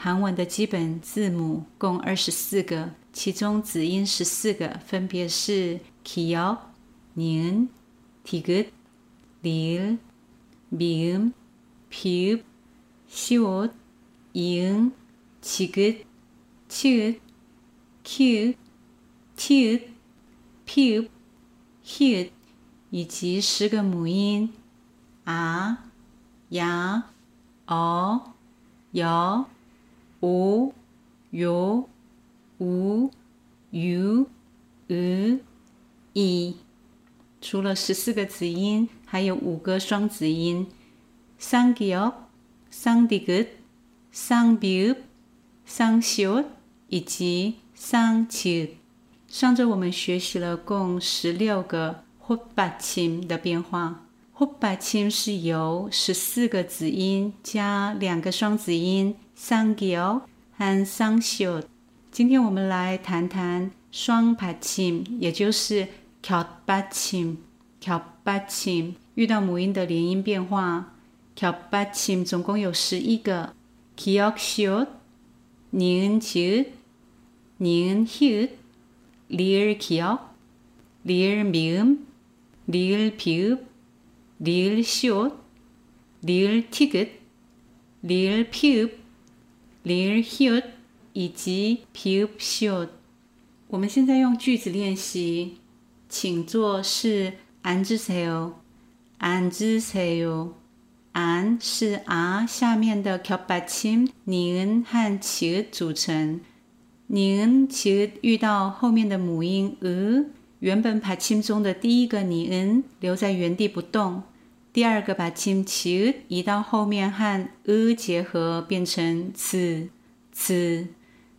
韩文的基本字母，共二十四个，其中子音十四个，分别是 kiyo、nin、tigut、lil、mium、piu、siu、iung、chigut、chiu、q、tiu、piu、hiu，以及十个母音 a、ya。哦，有，无，有，无，有，呃，一。除了十四个子音，还有五个双子音：桑吉奥、桑迪格、桑比乌、桑修以及桑奇。上周我们学习了共十六个或八琴的变化。呼巴钦是由十四个子音加两个双子音双调和双休，今天我们来谈谈双拍清，也就是调拍清。调拍清遇到母音的连音变化，调拍清总共有十一个：kio、sho、n、sh、n、h、r、k、r、m、r、b、r、t、r、p。리을기 억， 리을미 음， 리을비 읍。 리을 시옷, 리을 티귿, 리을 피읍, 리을 히읗以及 피읍 시옷。我们现在用句子练习，请坐是앉으세 요， 앉으세 요。 앉是 아 下面的겹받침니은和치읒组成。니은치읒遇到后面的母音 으， 原本받침中的第一个니은留在原地不动。 第二个把 kimchi 移到后面和 a 结合，变成 z z。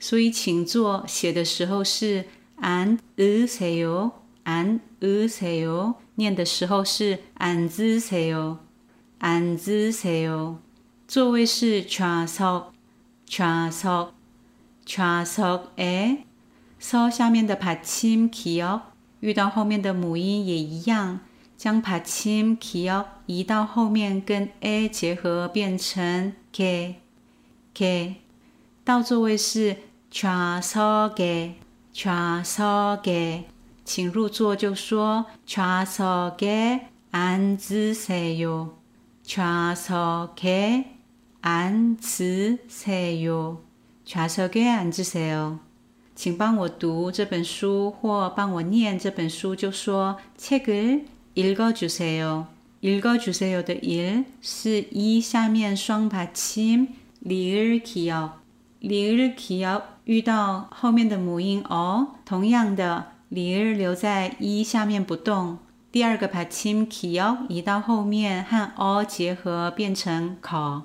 所以请坐写的时候是 an a s e o an a s e 念的时候是 an z s e o an z s e 座位是 cha so cha so cha so a so 下面的 pa kim kio 遇到后面的母音也一样。 将받침 기억移到后面，跟 a 结合变成 k k。到座位是좌석에좌석 에， 请入座就说좌석에앉으세 요， 좌석에앉으세 요， 좌석에앉으세 요。 请帮我读这本书或帮我念这本书，就说책을 읽어주세요. 읽어주세요 的 일, 是一 下面双 받침 리을 기억. 리을 기억 遇到后面的母音 어, 同样的 리을 留在一 下面不动.第二个 받침 기억 移到后面和 어 结合变成 거,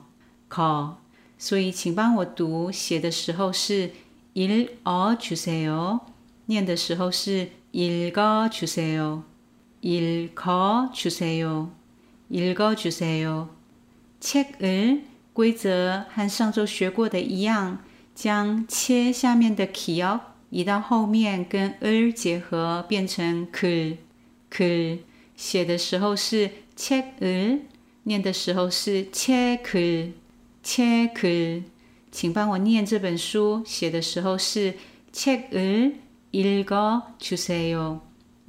거. 所以请帮我读写的时候是 읽어주세요. 念的时候是 읽어주세요. 읽어 주세요. 읽어 주세요. 책을 规则和上周学过的一样，将切下面的 기억 移到后面跟을结合变成 글, 글 写的时候是 책을 念的时候是 책글, 책글 请帮我念这本书，写的时候是 책을 읽어 주세요.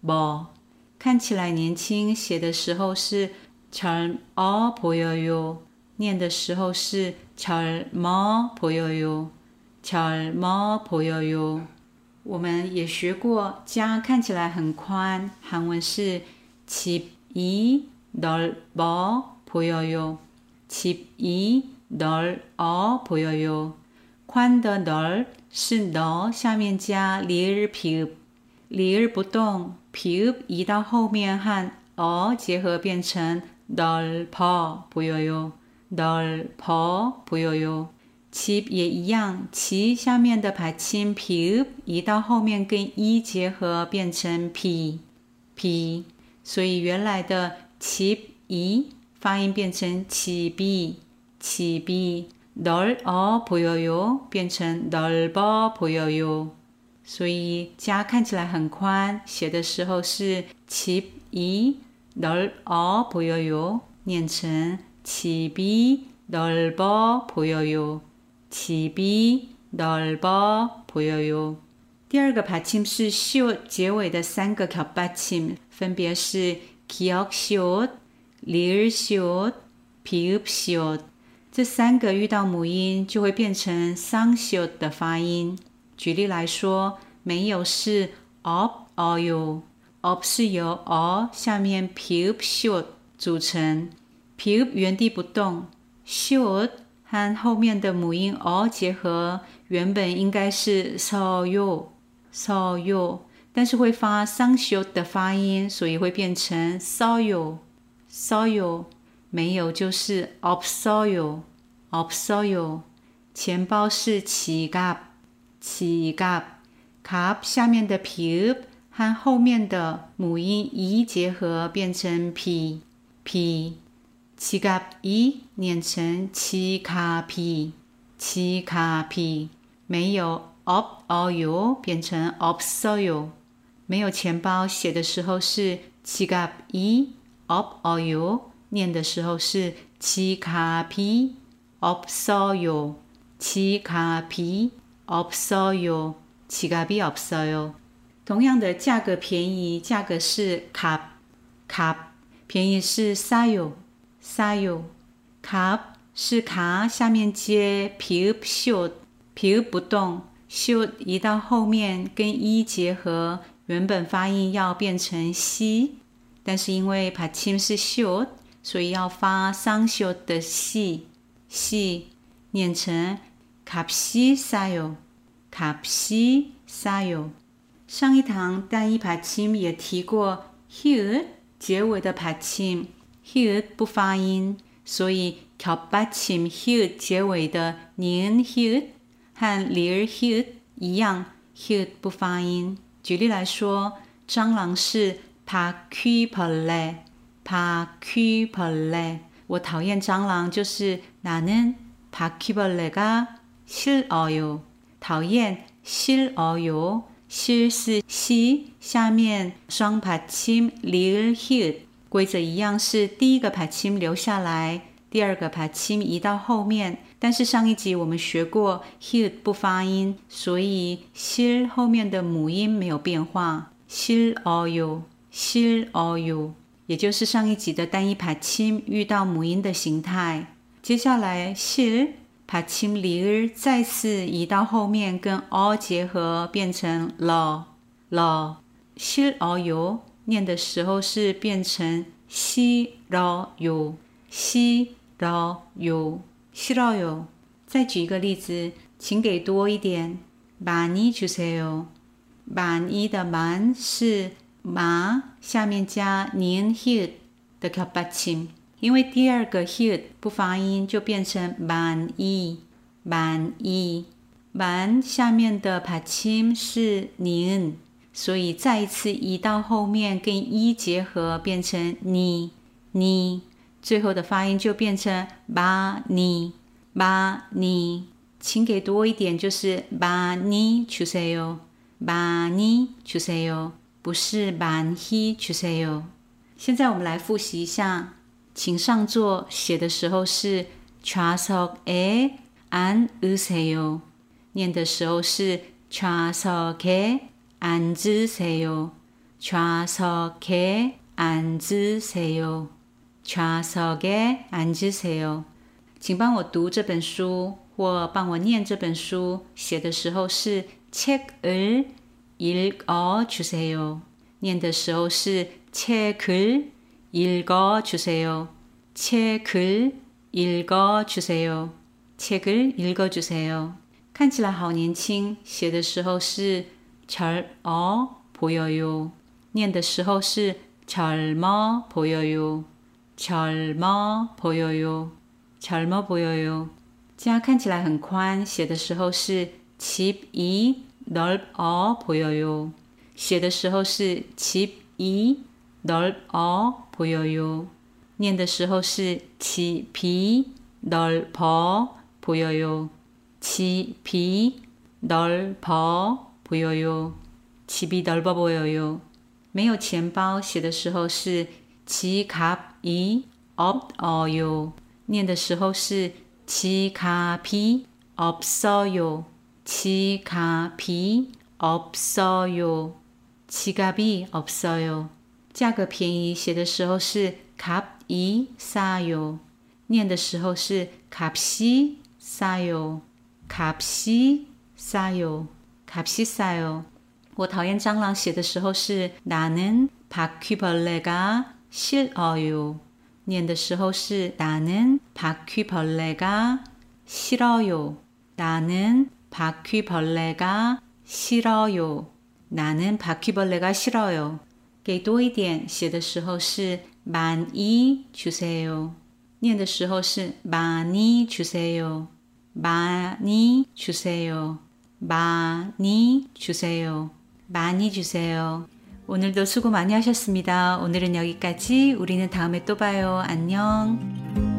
뭐看起来年轻，写的时候是젊어보여 요， 念的时候是젊어보여 요， 젊어보여 요。 我们也学过，家看起来很宽，韩文是집이넓어보여 요。 집이넓어보여 요。 宽的넓是넓下面加리을피 읍， 리을不动， pu 移到后面和 o 结合变成 dolpo 不悠悠 dolpo。其也一样，其下面的排清 pu 移到后面跟一结合变成 p p，所以原来的其一发音变成其 b 其 b。dol o 不变成 dol bo。所以家看起来很宽，写的时候是其一넓어보여 요， 念成其比넓어보여 요。 起笔넓어보여 요。 第二个받침是시结尾的三个겹받 침， 分别是기억시 옷、 리을시 옷、 비읍시 옷。 这三个遇到母音就会变成상시옷的发音。 举例来说，没有是 off oil，off 是由 or 下面 peep shoot 组成，peep 原地不动，shoot 和后面的母音 all 结合，原本应该是 saw you saw you，但是会发 sound shoot 的发音，所以会变成 saw you saw you。没有就是 of so you，of so you，钱包是乞丐。起嘎卡下面的皮和后面的母音一结合变成 p p，起嘎一念成七卡 p 七卡 p，没有 op or you 变成 op so you，没有钱包写的时候是七嘎一 op or you，念的时候是七卡 p op so you，卡 p。 op so u，七卡皮 op so u。同样的价格便宜，价格是卡卡，便宜是 sayo。사 요， 卡是卡，下面接皮읍 시， 皮읍不动，시移到后面跟一结合，原本发音要变成西，但是因为받침是시所以要发상시的시 시， 念成 卡西사 요， 卡西사 요。 上一堂单一받침也提过，히结尾的받침 here 不发音，所以겹받침 here 结尾的니 here 和리 here 一样，here 不发音。举例来说，蟑螂是바퀴벌 레， 바퀴벌 레。 我讨厌蟑螂，就是나는바퀴벌레가 싫어 요。 讨厌싫어 요， 싫是시下面双받침리 here。规则一样是第一个排침留下来，第二个排침移到后面。但是上一集我们学过，he 不发音，所以 실后面的母音没有变化。실 or you，실 or you，也就是上一集的单一排침遇到母音的形态。接下来실 排침 리 을， 再次移到后面跟 o 结合，变成 lo lo。실 or you。念的时候是变成西绕有西绕有西绕有。再举一个例子，请给多一点。많이주세 요。 많이的만是마下面加니 here 的겹받 침， 因为第二个 hit 不发音，就变成 ban e ban e ban 下面的 p a c i m 是 ni，所以再一次移到后面跟 e 结合，变成 ni ni，最后的发音就变成 ba ni ba ni。请给多一点，就是 ba ni chuseyo ba ni chuseyo，不是 ban he chuseyo。现在我们来复习一下。请上座写的时候是좌석에앉으세 요， 念的时候是좌석 에。 앉으세요. 좌석에 앉으세요. 좌석에 앉으세요. 请帮我读这本书或帮我念这本书。写的时候是책을 읽어주세 요。 念的时候是책을 읽어주세 요。 책을읽어주세 요。 책을읽어주세 요。 看起来好年轻，写的时候是젊어보여 요。 念的时候是젊어보여 요。 젊어보여 요。 젊어보여 요。 家看起来很宽，写的时候是집이넓어보여 요。 写的时候是집이 넓어보여 요。 念的时候是집이넓어보여 요。 집이넓어보여 요。 집이넓어보여 요。 没有钱包，写的时候是지갑이없어 요。 念的时候是。 지갑이 없어요. 지갑이 없어요. 지갑이 없어요. 价格便宜写的时候是 값이 싸요. 念的时候是 값이 싸요. 값이 싸요. 값이 싸요. 我讨厌蟑螂写的时候是 나는 바퀴벌레가 싫어요. 念的时候是 나는 바퀴벌레가 싫어요. 나는 바퀴벌레가 싫어요. 나는 바퀴벌레가 싫어요. 给多一点写的时候是 많이 주세요. 念的时候是 많이 주세요. 많이 주세요. 많이 주세요. 많이 주세요. 오늘도 수고 많이 하셨습니다. 오늘은 여기까지. 우리는 다음에 또 봐요. 안녕.